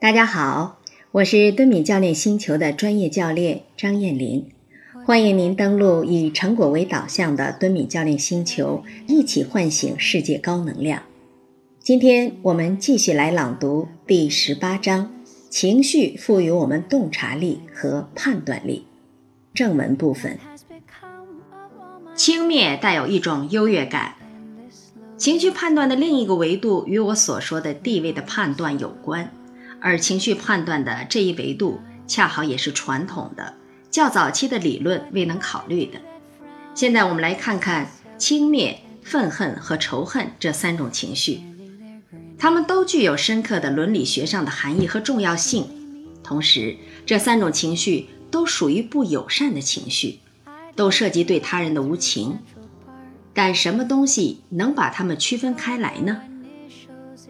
大家好，我是敦敏教练星球的专业教练张艳玲，欢迎您登录以成果为导向的敦敏教练星球，一起唤醒世界高能量。今天我们继续来朗读第十八章：情绪赋予我们洞察力和判断力。正文部分，轻蔑带有一种优越感。情绪判断的另一个维度与我所说的地位的判断有关。而情绪判断的这一维度，恰好也是传统的、较早期的理论未能考虑的。现在我们来看看轻蔑、愤恨和仇恨这三种情绪，它们都具有深刻的伦理学上的含义和重要性。同时，这三种情绪都属于不友善的情绪，都涉及对他人的无情。但什么东西能把它们区分开来呢？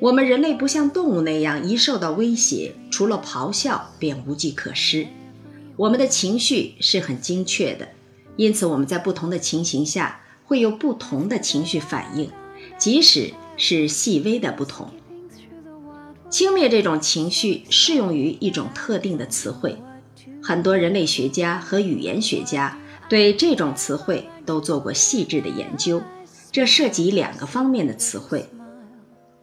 我们人类不像动物那样，一受到威胁，除了咆哮便无计可施。我们的情绪是很精确的，因此我们在不同的情形下会有不同的情绪反应，即使是细微的不同。轻蔑这种情绪适用于一种特定的词汇，很多人类学家和语言学家对这种词汇都做过细致的研究。这涉及两个方面的词汇。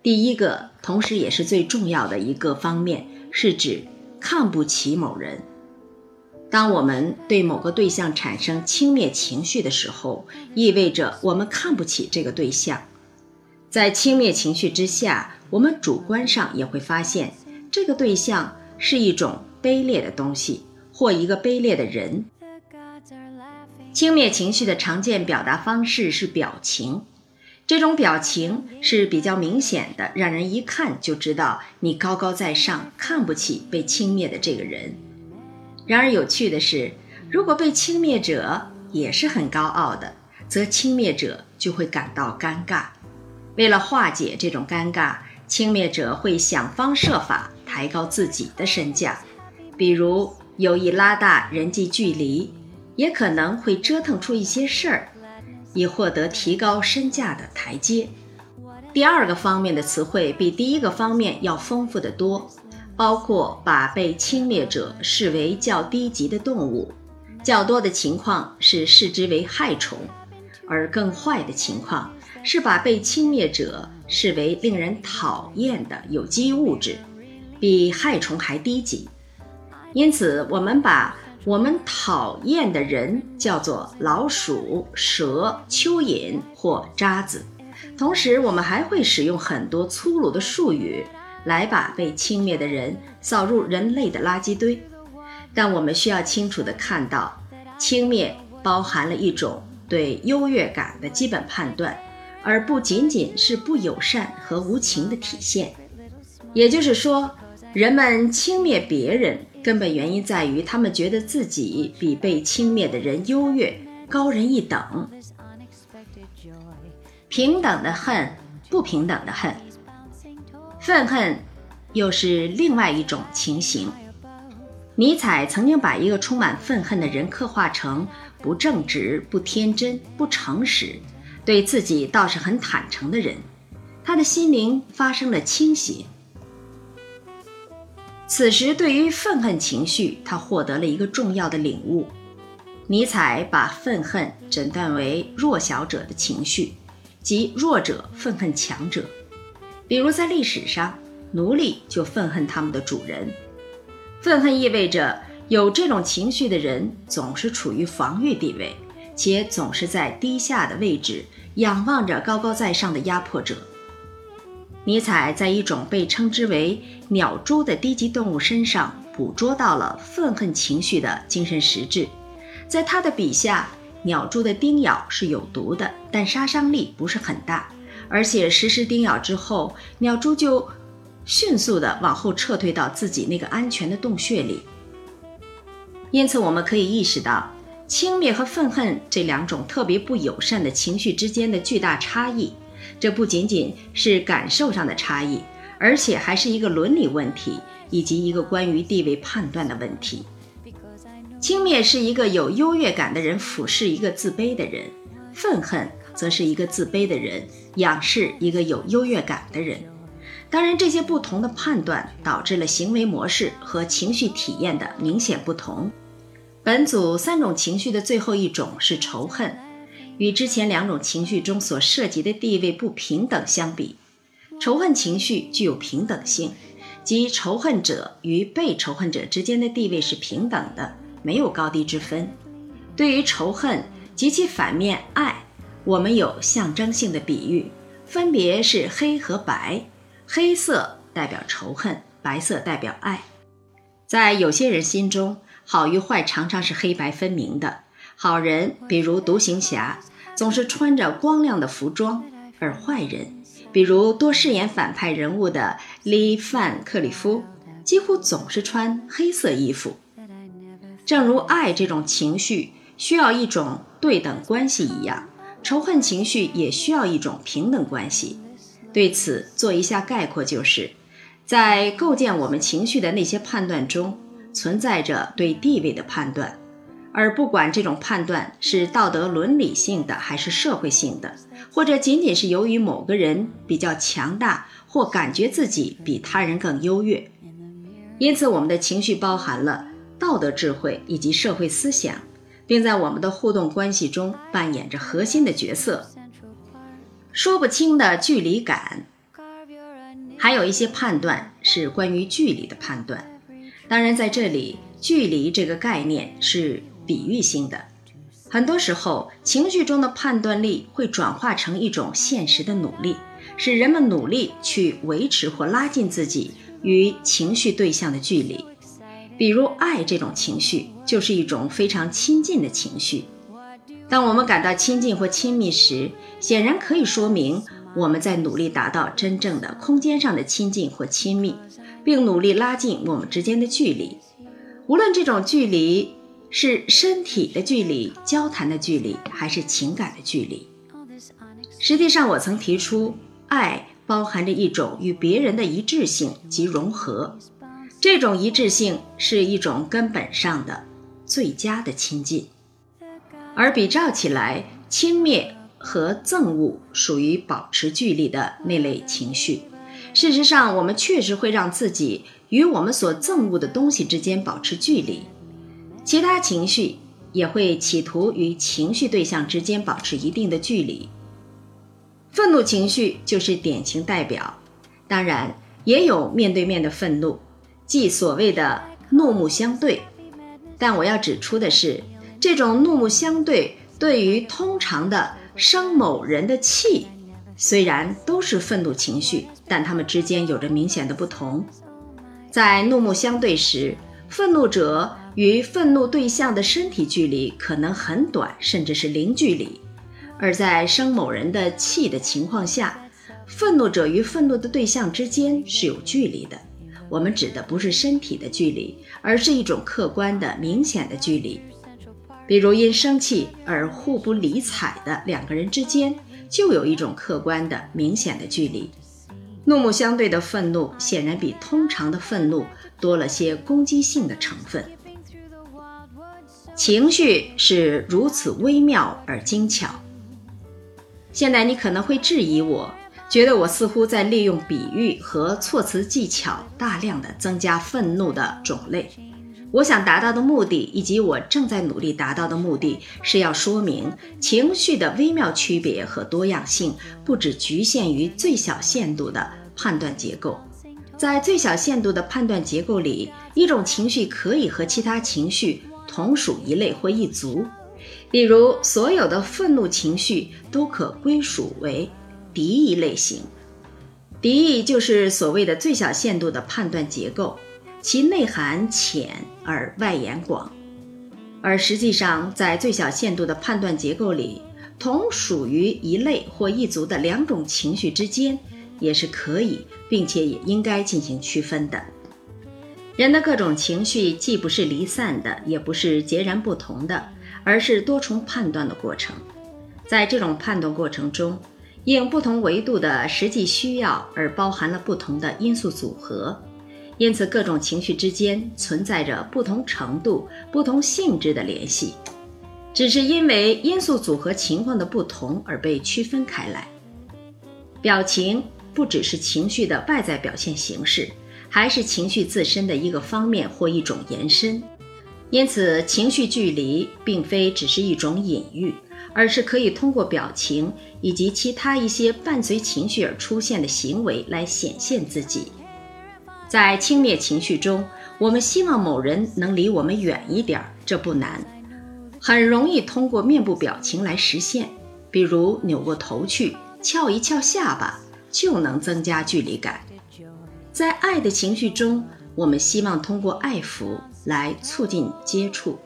第一个，同时也是最重要的一个方面，是指看不起某人。当我们对某个对象产生轻蔑情绪的时候，意味着我们看不起这个对象。在轻蔑情绪之下，我们主观上也会发现这个对象是一种卑劣的东西或一个卑劣的人。轻蔑情绪的常见表达方式是表情。这种表情是比较明显的，让人一看就知道你高高在上，看不起被轻蔑的这个人。然而有趣的是，如果被轻蔑者也是很高傲的，则轻蔑者就会感到尴尬。为了化解这种尴尬，轻蔑者会想方设法抬高自己的身价，比如有意拉大人际距离，也可能会折腾出一些事儿。以获得提高身价的台阶。第二个方面的词汇比第一个方面要丰富得多，包括把被轻蔑者视为较低级的动物，较多的情况是视之为害虫，而更坏的情况是把被轻蔑者视为令人讨厌的有机物质，比害虫还低级。因此，我们把。我们讨厌的人叫做老鼠、蛇、蚯蚓或渣子。同时，我们还会使用很多粗鲁的术语来把被轻蔑的人扫入人类的垃圾堆。但我们需要清楚地看到，轻蔑包含了一种对优越感的基本判断，而不仅仅是不友善和无情的体现。也就是说，人们轻蔑别人。根本原因在于，他们觉得自己比被轻蔑的人优越、高人一等。平等的恨，不平等的恨，愤恨又是另外一种情形。尼采曾经把一个充满愤恨的人刻画成不正直、不天真、不诚实，对自己倒是很坦诚的人。他的心灵发生了倾斜。此时，对于愤恨情绪，他获得了一个重要的领悟。尼采把愤恨诊断为弱小者的情绪，即弱者愤恨强者。比如在历史上，奴隶就愤恨他们的主人。愤恨意味着有这种情绪的人总是处于防御地位，且总是在低下的位置仰望着高高在上的压迫者。尼采在一种被称之为“鸟蛛”的低级动物身上捕捉到了愤恨情绪的精神实质。在他的笔下，鸟蛛的叮咬是有毒的，但杀伤力不是很大，而且实施叮咬之后，鸟蛛就迅速地往后撤退到自己那个安全的洞穴里。因此，我们可以意识到轻蔑和愤恨这两种特别不友善的情绪之间的巨大差异。这不仅仅是感受上的差异，而且还是一个伦理问题，以及一个关于地位判断的问题。轻蔑是一个有优越感的人俯视一个自卑的人，愤恨则是一个自卑的人仰视一个有优越感的人。当然，这些不同的判断导致了行为模式和情绪体验的明显不同。本组三种情绪的最后一种是仇恨，与之前两种情绪中所涉及的地位不平等相比，仇恨情绪具有平等性，即仇恨者与被仇恨者之间的地位是平等的，没有高低之分。对于仇恨及其反面爱，我们有象征性的比喻，分别是黑和白。黑色代表仇恨，白色代表爱。在有些人心中，好与坏常常是黑白分明的。好人，比如独行侠，总是穿着光亮的服装；而坏人，比如多饰演反派人物的利范克里夫，几乎总是穿黑色衣服。正如爱这种情绪需要一种对等关系一样，仇恨情绪也需要一种平等关系。对此做一下概括，就是在构建我们情绪的那些判断中，存在着对地位的判断，而不管这种判断是道德伦理性的还是社会性的，或者仅仅是由于某个人比较强大或感觉自己比他人更优越，因此我们的情绪包含了道德智慧以及社会思想，并在我们的互动关系中扮演着核心的角色。说不清的距离感，还有一些判断是关于距离的判断。当然，在这里，距离这个概念是比喻性的。很多时候，情绪中的判断力会转化成一种现实的努力，使人们努力去维持或拉近自己与情绪对象的距离。比如，爱这种情绪就是一种非常亲近的情绪。当我们感到亲近或亲密时，显然可以说明我们在努力达到真正的空间上的亲近或亲密，并努力拉近我们之间的距离。无论这种距离是身体的距离、交谈的距离，还是情感的距离。实际上，我曾提出，爱包含着一种与别人的一致性及融合。这种一致性是一种根本上的最佳的亲近。而比照起来，轻蔑和憎恶属于保持距离的那类情绪。事实上，我们确实会让自己与我们所憎恶的东西之间保持距离。其他情绪也会企图与情绪对象之间保持一定的距离。愤怒情绪就是典型代表。当然，也有面对面的愤怒，即所谓的怒目相对。但我要指出的是。这种怒目相对，对于通常的生某人的气，虽然都是愤怒情绪，但它们之间有着明显的不同。在怒目相对时，愤怒者与愤怒对象的身体距离可能很短，甚至是零距离；而在生某人的气的情况下，愤怒者与愤怒的对象之间是有距离的。我们指的不是身体的距离，而是一种客观的、明显的距离。比如因生气而互不理睬的两个人之间，就有一种客观的、明显的距离。怒目相对的愤怒，显然比通常的愤怒多了些攻击性的成分。情绪是如此微妙而精巧。现在你可能会质疑我，觉得我似乎在利用比喻和措辞技巧，大量的增加愤怒的种类。我想达到的目的，以及我正在努力达到的目的，是要说明情绪的微妙区别和多样性，不只局限于最小限度的判断结构。在最小限度的判断结构里，一种情绪可以和其他情绪同属一类或一族。比如，所有的愤怒情绪都可归属为敌意类型。敌意就是所谓的最小限度的判断结构。其内涵浅而外延广，而实际上，在最小限度的判断结构里，同属于一类或一族的两种情绪之间，也是可以并且也应该进行区分的。人的各种情绪既不是离散的，也不是截然不同的，而是多重判断的过程。在这种判断过程中，应不同维度的实际需要而包含了不同的因素组合。因此，各种情绪之间存在着不同程度、不同性质的联系，只是因为因素组合情况的不同而被区分开来。表情不只是情绪的外在表现形式，还是情绪自身的一个方面或一种延伸。因此，情绪距离并非只是一种隐喻，而是可以通过表情以及其他一些伴随情绪而出现的行为来显现自己。在轻蔑情绪中，我们希望某人能离我们远一点，这不难，很容易通过面部表情来实现，比如扭过头去、翘一翘下巴，就能增加距离感。在爱的情绪中，我们希望通过爱抚。来促进接触，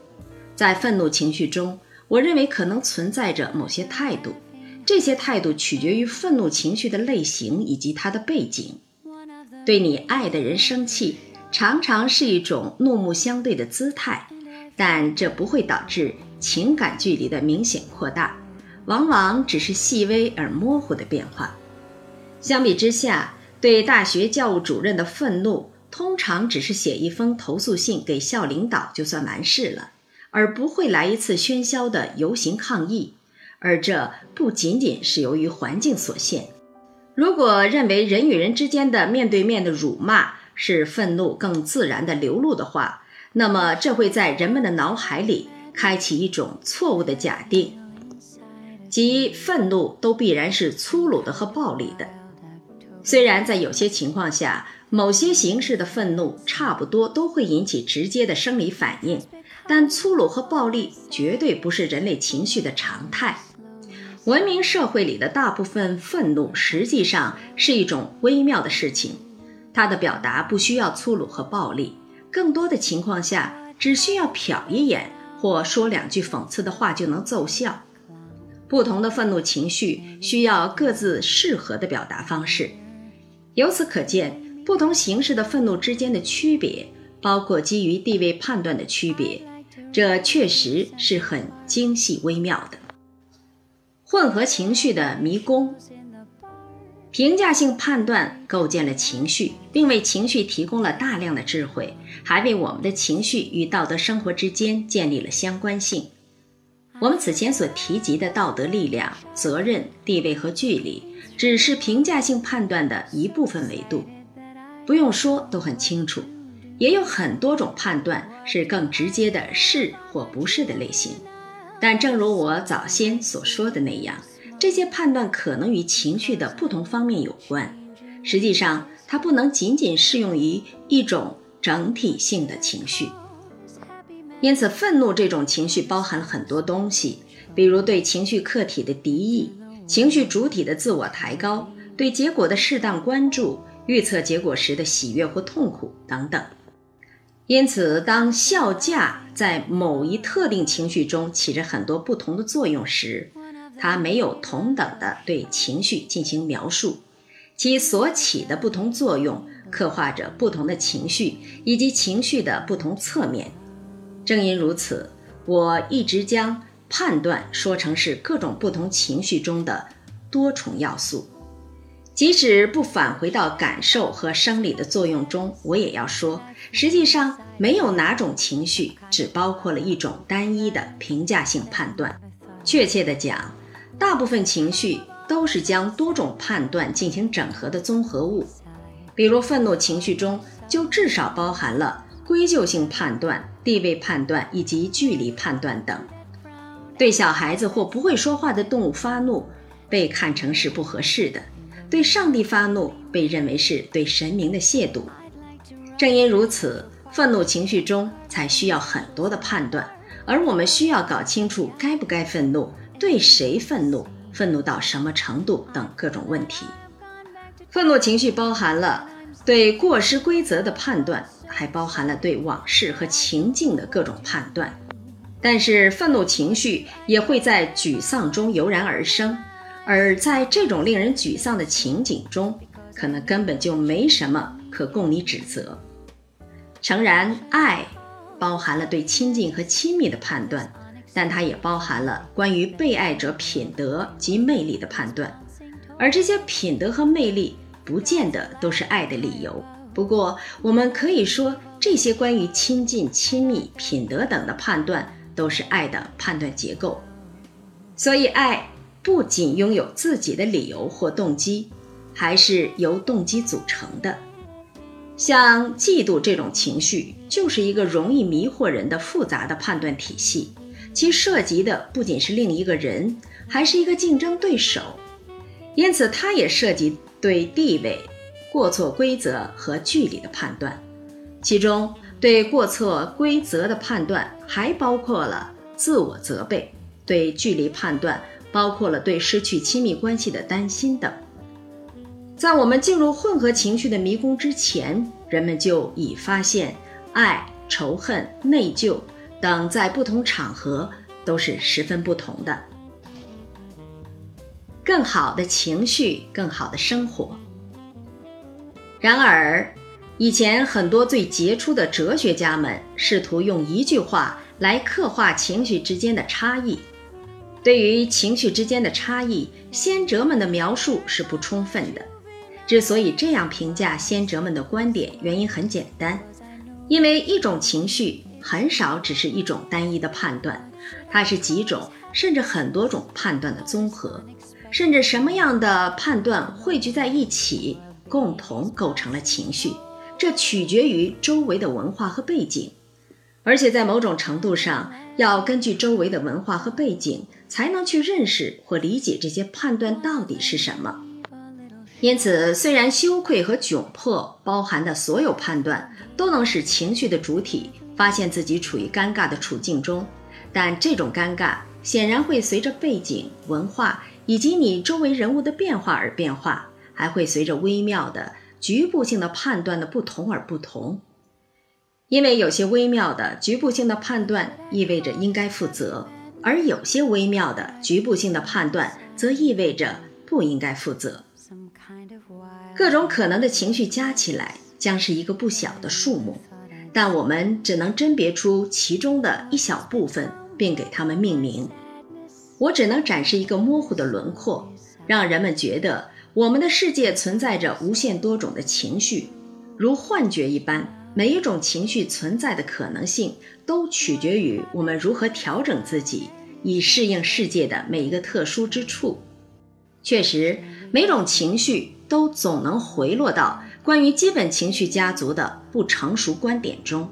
在愤怒情绪中，我认为可能存在着某些态度，这些态度取决于愤怒情绪的类型以及它的背景。对你爱的人生气，常常是一种怒目相对的姿态，但这不会导致情感距离的明显扩大，往往只是细微而模糊的变化。相比之下，对大学教务主任的愤怒。通常只是写一封投诉信给校领导就算完事了，而不会来一次喧嚣的游行抗议。而这不仅仅是由于环境所限。如果认为人与人之间的面对面的辱骂是愤怒更自然的流露的话，那么这会在人们的脑海里开启一种错误的假定，即愤怒都必然是粗鲁的和暴力的。虽然在有些情况下，某些形式的愤怒差不多都会引起直接的生理反应，但粗鲁和暴力绝对不是人类情绪的常态。文明社会里的大部分愤怒实际上是一种微妙的事情，它的表达不需要粗鲁和暴力，更多的情况下只需要瞟一眼或说两句讽刺的话就能奏效。不同的愤怒情绪需要各自适合的表达方式，由此可见。不同形式的愤怒之间的区别，包括基于地位判断的区别，这确实是很精细微妙的。混合情绪的迷宫，评价性判断构建了情绪，并为情绪提供了大量的智慧，还为我们的情绪与道德生活之间建立了相关性。我们此前所提及的道德力量、责任、地位和距离，只是评价性判断的一部分维度。不用说，都很清楚。也有很多种判断是更直接的是或不是的类型，但正如我早先所说的那样，这些判断可能与情绪的不同方面有关。实际上，它不能仅仅适用于一种整体性的情绪。因此，愤怒这种情绪包含了很多东西，比如对情绪客体的敌意、情绪主体的自我抬高、对结果的适当关注。预测结果时的喜悦或痛苦等等，因此，当笑架在某一特定情绪中起着很多不同的作用时，它没有同等的对情绪进行描述，其所起的不同作用刻画着不同的情绪以及情绪的不同侧面。正因如此，我一直将判断说成是各种不同情绪中的多重要素。即使不返回到感受和生理的作用中，我也要说，实际上没有哪种情绪只包括了一种单一的评价性判断。确切地讲，大部分情绪都是将多种判断进行整合的综合物。比如，愤怒情绪中就至少包含了归咎性判断、地位判断以及距离判断等。对小孩子或不会说话的动物发怒，被看成是不合适的。对上帝发怒被认为是对神明的亵渎，正因如此，愤怒情绪中才需要很多的判断，而我们需要搞清楚该不该愤怒、对谁愤怒、愤怒到什么程度等各种问题。愤怒情绪包含了对过失规则的判断，还包含了对往事和情境的各种判断。但是，愤怒情绪也会在沮丧中油然而生。而在这种令人沮丧的情景中，可能根本就没什么可供你指责。诚然，爱包含了对亲近和亲密的判断，但它也包含了关于被爱者品德及魅力的判断。而这些品德和魅力不见得都是爱的理由。不过，我们可以说，这些关于亲近、亲密、品德等的判断都是爱的判断结构。所以，爱。不仅拥有自己的理由或动机，还是由动机组成的。像嫉妒这种情绪，就是一个容易迷惑人的复杂的判断体系，其涉及的不仅是另一个人，还是一个竞争对手，因此它也涉及对地位、过错规则和距离的判断。其中，对过错规则的判断还包括了自我责备；对距离判断，包括了对失去亲密关系的担心等。在我们进入混合情绪的迷宫之前，人们就已发现，爱、仇恨、内疚等在不同场合都是十分不同的。更好的情绪，更好的生活。然而，以前很多最杰出的哲学家们试图用一句话来刻画情绪之间的差异。对于情绪之间的差异，先哲们的描述是不充分的。之所以这样评价先哲们的观点，原因很简单，因为一种情绪很少只是一种单一的判断，它是几种甚至很多种判断的综合，甚至什么样的判断汇聚在一起，共同构成了情绪，这取决于周围的文化和背景，而且在某种程度上，要根据周围的文化和背景，才能去认识或理解这些判断到底是什么。因此，虽然羞愧和窘迫包含的所有判断都能使情绪的主体发现自己处于尴尬的处境中，但这种尴尬显然会随着背景、文化以及你周围人物的变化而变化，还会随着微妙的局部性的判断的不同而不同。因为有些微妙的局部性的判断意味着应该负责，而有些微妙的局部性的判断则意味着不应该负责。各种可能的情绪加起来将是一个不小的数目，但我们只能甄别出其中的一小部分，并给它们命名。我只能展示一个模糊的轮廓，让人们觉得我们的世界存在着无限多种的情绪，如幻觉一般。每一种情绪存在的可能性都取决于我们如何调整自己，以适应世界的每一个特殊之处。确实，每种情绪。都总能回落到关于基本情绪家族的不成熟观点中。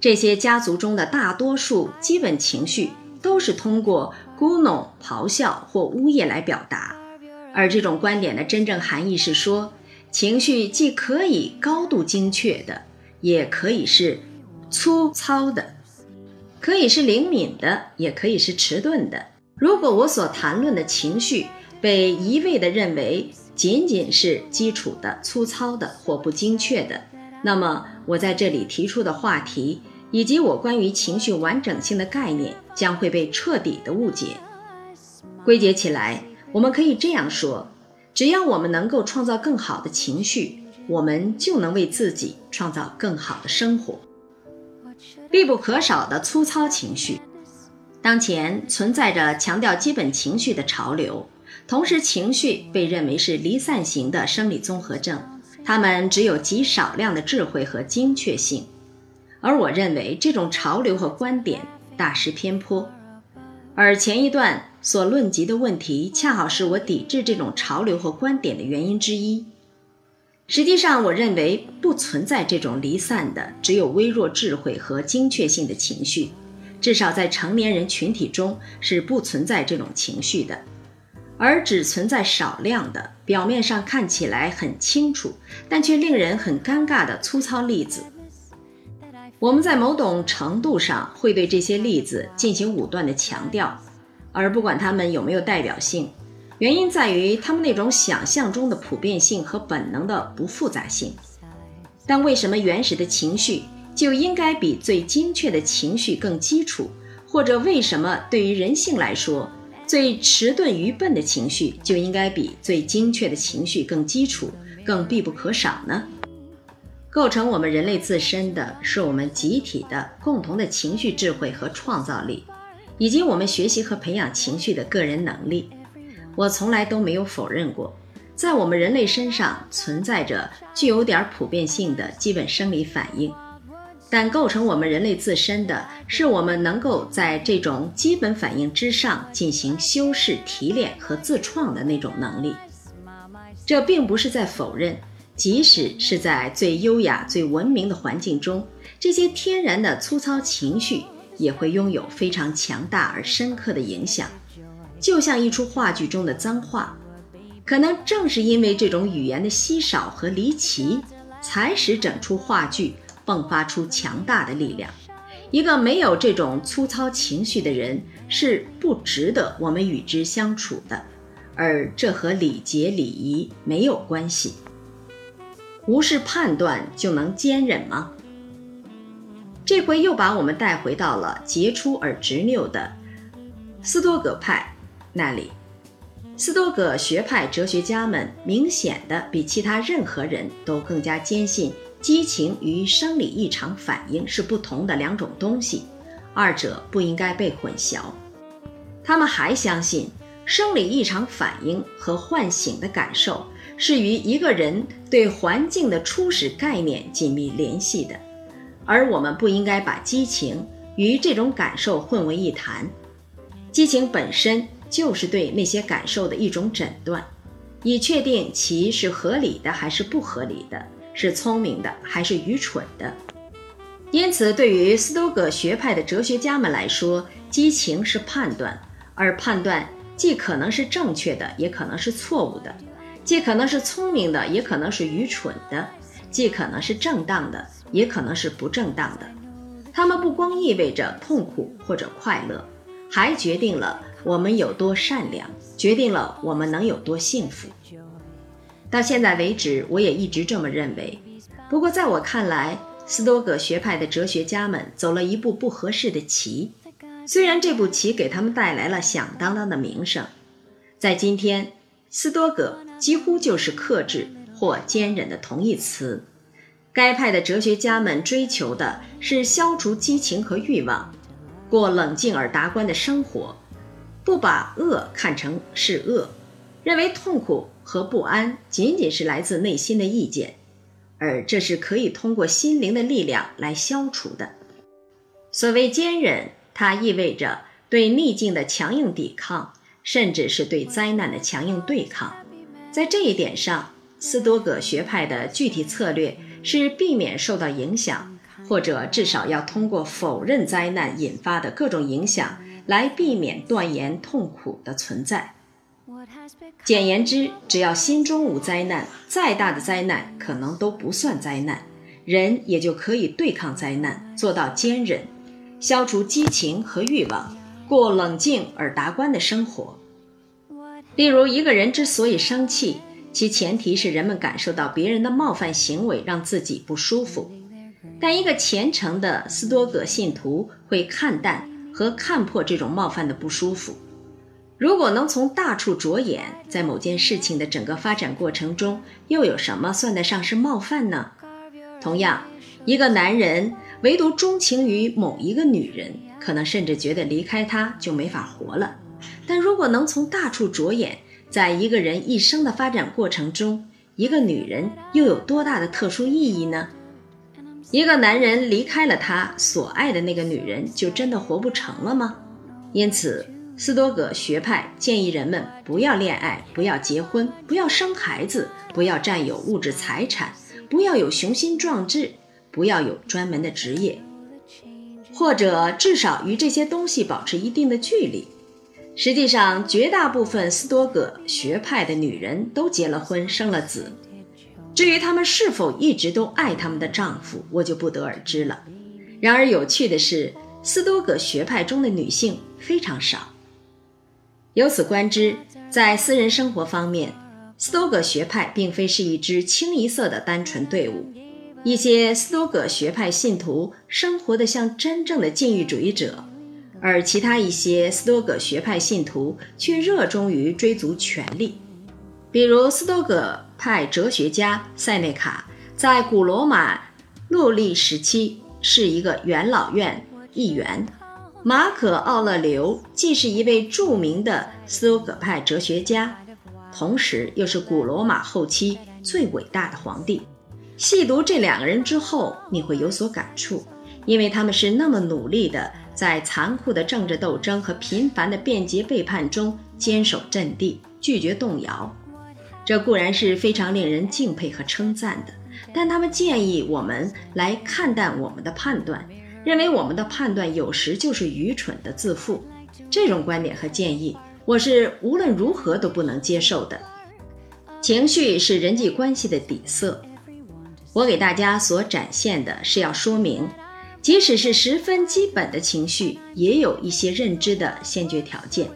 这些家族中的大多数基本情绪都是通过咕哝、咆哮或呜咽来表达，而这种观点的真正含义是说，情绪既可以高度精确的，也可以是粗糙的，可以是灵敏的，也可以是迟钝的。如果我所谈论的情绪被一味地认为，仅仅是基础的、粗糙的或不精确的，那么我在这里提出的话题以及我关于情绪完整性的概念将会被彻底的误解。归结起来，我们可以这样说：只要我们能够创造更好的情绪，我们就能为自己创造更好的生活。必不可少的粗糙情绪，当前存在着强调基本情绪的潮流。同时，情绪被认为是离散型的生理综合症，它们只有极少量的智慧和精确性。而我认为这种潮流和观点大失偏颇。而前一段所论及的问题，恰好是我抵制这种潮流和观点的原因之一。实际上，我认为不存在这种离散的、只有微弱智慧和精确性的情绪，至少在成年人群体中是不存在这种情绪的。而只存在少量的表面上看起来很清楚，但却令人很尴尬的粗糙例子。我们在某种程度上会对这些例子进行武断的强调，而不管他们有没有代表性。原因在于他们那种想象中的普遍性和本能的不复杂性。但为什么原始的情绪就应该比最精确的情绪更基础？或者为什么对于人性来说？最迟钝愚笨的情绪就应该比最精确的情绪更基础、更必不可少呢？构成我们人类自身的是我们集体的共同的情绪智慧和创造力，以及我们学习和培养情绪的个人能力。我从来都没有否认过，在我们人类身上存在着具有点普遍性的基本生理反应。但构成我们人类自身的是，我们能够在这种基本反应之上进行修饰、提炼和自创的那种能力。这并不是在否认，即使是在最优雅、最文明的环境中，这些天然的粗糙情绪也会拥有非常强大而深刻的影响。就像一出话剧中的脏话，可能正是因为这种语言的稀少和离奇，才使整出话剧迸发出强大的力量。一个没有这种粗糙情绪的人，是不值得我们与之相处的。而这和礼节礼仪没有关系。无视判断就能坚忍吗？这回又把我们带回到了杰出而执拗的斯多葛派那里。斯多葛学派哲学家们明显的比其他任何人都更加坚信，激情与生理异常反应是不同的两种东西，二者不应该被混淆。他们还相信。生理异常反应和唤醒的感受是与一个人对环境的初始概念紧密联系的，而我们不应该把激情与这种感受混为一谈。激情本身就是对那些感受的一种诊断，以确定其是合理的还是不合理的，是聪明的还是愚蠢的。因此，对于斯多葛学派的哲学家们来说，激情是判断，而判断。既可能是正确的，也可能是错误的；既可能是聪明的，也可能是愚蠢的；既可能是正当的，也可能是不正当的。它们不光意味着痛苦或者快乐，还决定了我们有多善良，决定了我们能有多幸福。到现在为止，我也一直这么认为。不过，在我看来，斯多葛学派的哲学家们走了一步不合适的棋。虽然这步棋给他们带来了响当当的名声，在今天，斯多葛几乎就是克制或坚忍的同义词。该派的哲学家们追求的是消除激情和欲望，过冷静而达观的生活，不把恶看成是恶，认为痛苦和不安仅仅是来自内心的意见，而这是可以通过心灵的力量来消除的。所谓坚忍。它意味着对逆境的强硬抵抗，甚至是对灾难的强硬对抗。在这一点上，斯多葛学派的具体策略是避免受到影响，或者至少要通过否认灾难引发的各种影响来避免断言痛苦的存在。简言之，只要心中无灾难，再大的灾难可能都不算灾难，人也就可以对抗灾难，做到坚忍。消除激情和欲望，过冷静而达观的生活。例如，一个人之所以生气，其前提是人们感受到别人的冒犯行为让自己不舒服。但一个虔诚的斯多葛信徒会看淡和看破这种冒犯的不舒服。如果能从大处着眼，在某件事情的整个发展过程中，又有什么算得上是冒犯呢？同样，一个男人。唯独钟情于某一个女人，可能甚至觉得离开她就没法活了。但如果能从大处着眼，在一个人一生的发展过程中，一个女人又有多大的特殊意义呢？一个男人离开了他所爱的那个女人，就真的活不成了吗？因此，斯多葛学派建议人们不要恋爱，不要结婚，不要生孩子，不要占有物质财产，不要有雄心壮志。不要有专门的职业，或者至少与这些东西保持一定的距离。实际上，绝大部分斯多葛学派的女人都结了婚，生了子。至于她们是否一直都爱他们的丈夫，我就不得而知了。然而，有趣的是，斯多葛学派中的女性非常少。由此观之，在私人生活方面，斯多葛学派并非是一支清一色的单纯队伍。一些斯多葛学派信徒生活的像真正的禁欲主义者，而其他一些斯多葛学派信徒却热衷于追逐权力。比如，斯多葛派哲学家塞内卡在古罗马陆历时期是一个元老院议员；马可·奥勒留既是一位著名的斯多葛派哲学家，同时又是古罗马后期最伟大的皇帝。细读这两个人之后，你会有所感触，因为他们是那么努力的在残酷的政治斗争和频繁的变节背叛中坚守阵地，拒绝动摇。这固然是非常令人敬佩和称赞的，但他们建议我们来看淡我们的判断，认为我们的判断有时就是愚蠢的自负。这种观点和建议，我是无论如何都不能接受的。情绪是人际关系的底色。我给大家所展现的是要说明，即使是十分基本的情绪，也有一些认知的先决条件，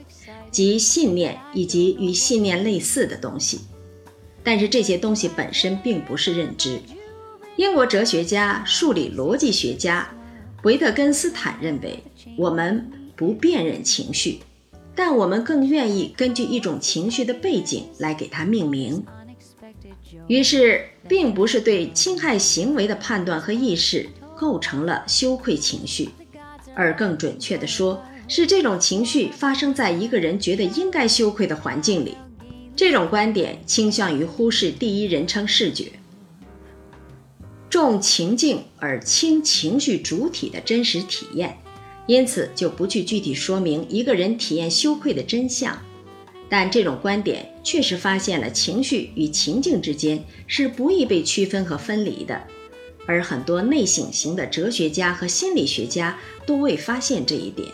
即信念以及与信念类似的东西。但是这些东西本身并不是认知。英国哲学家、数理逻辑学家维特根斯坦认为，我们不辨认情绪，但我们更愿意根据一种情绪的背景来给它命名。于是，并不是对侵害行为的判断和意识构成了羞愧情绪，而更准确地说，是这种情绪发生在一个人觉得应该羞愧的环境里。这种观点倾向于忽视第一人称视觉，重情境而轻情绪主体的真实体验，因此就不去具体说明一个人体验羞愧的真相。但这种观点确实发现了情绪与情境之间是不易被区分和分离的，而很多内省型的哲学家和心理学家都未发现这一点。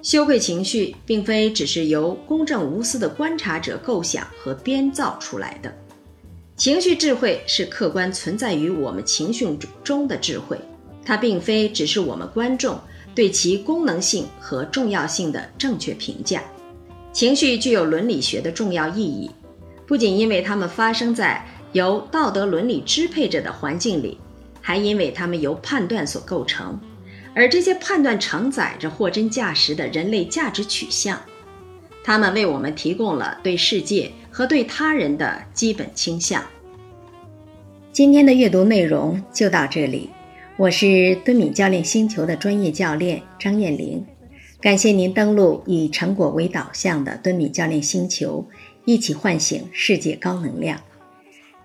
羞愧情绪并非只是由公正无私的观察者构想和编造出来的，情绪智慧是客观存在于我们情绪中的智慧，它并非只是我们观众对其功能性和重要性的正确评价。情绪具有伦理学的重要意义，不仅因为它们发生在由道德伦理支配着的环境里，还因为它们由判断所构成。而这些判断承载着货真价实的人类价值取向，他们为我们提供了对世界和对他人的基本倾向。今天的阅读内容就到这里，我是敦敏教练星球的专业教练张艳玲，感谢您登录以成果为导向的敦敏教练星球，一起唤醒世界高能量。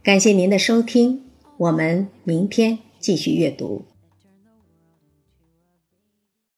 感谢您的收听，我们明天继续阅读。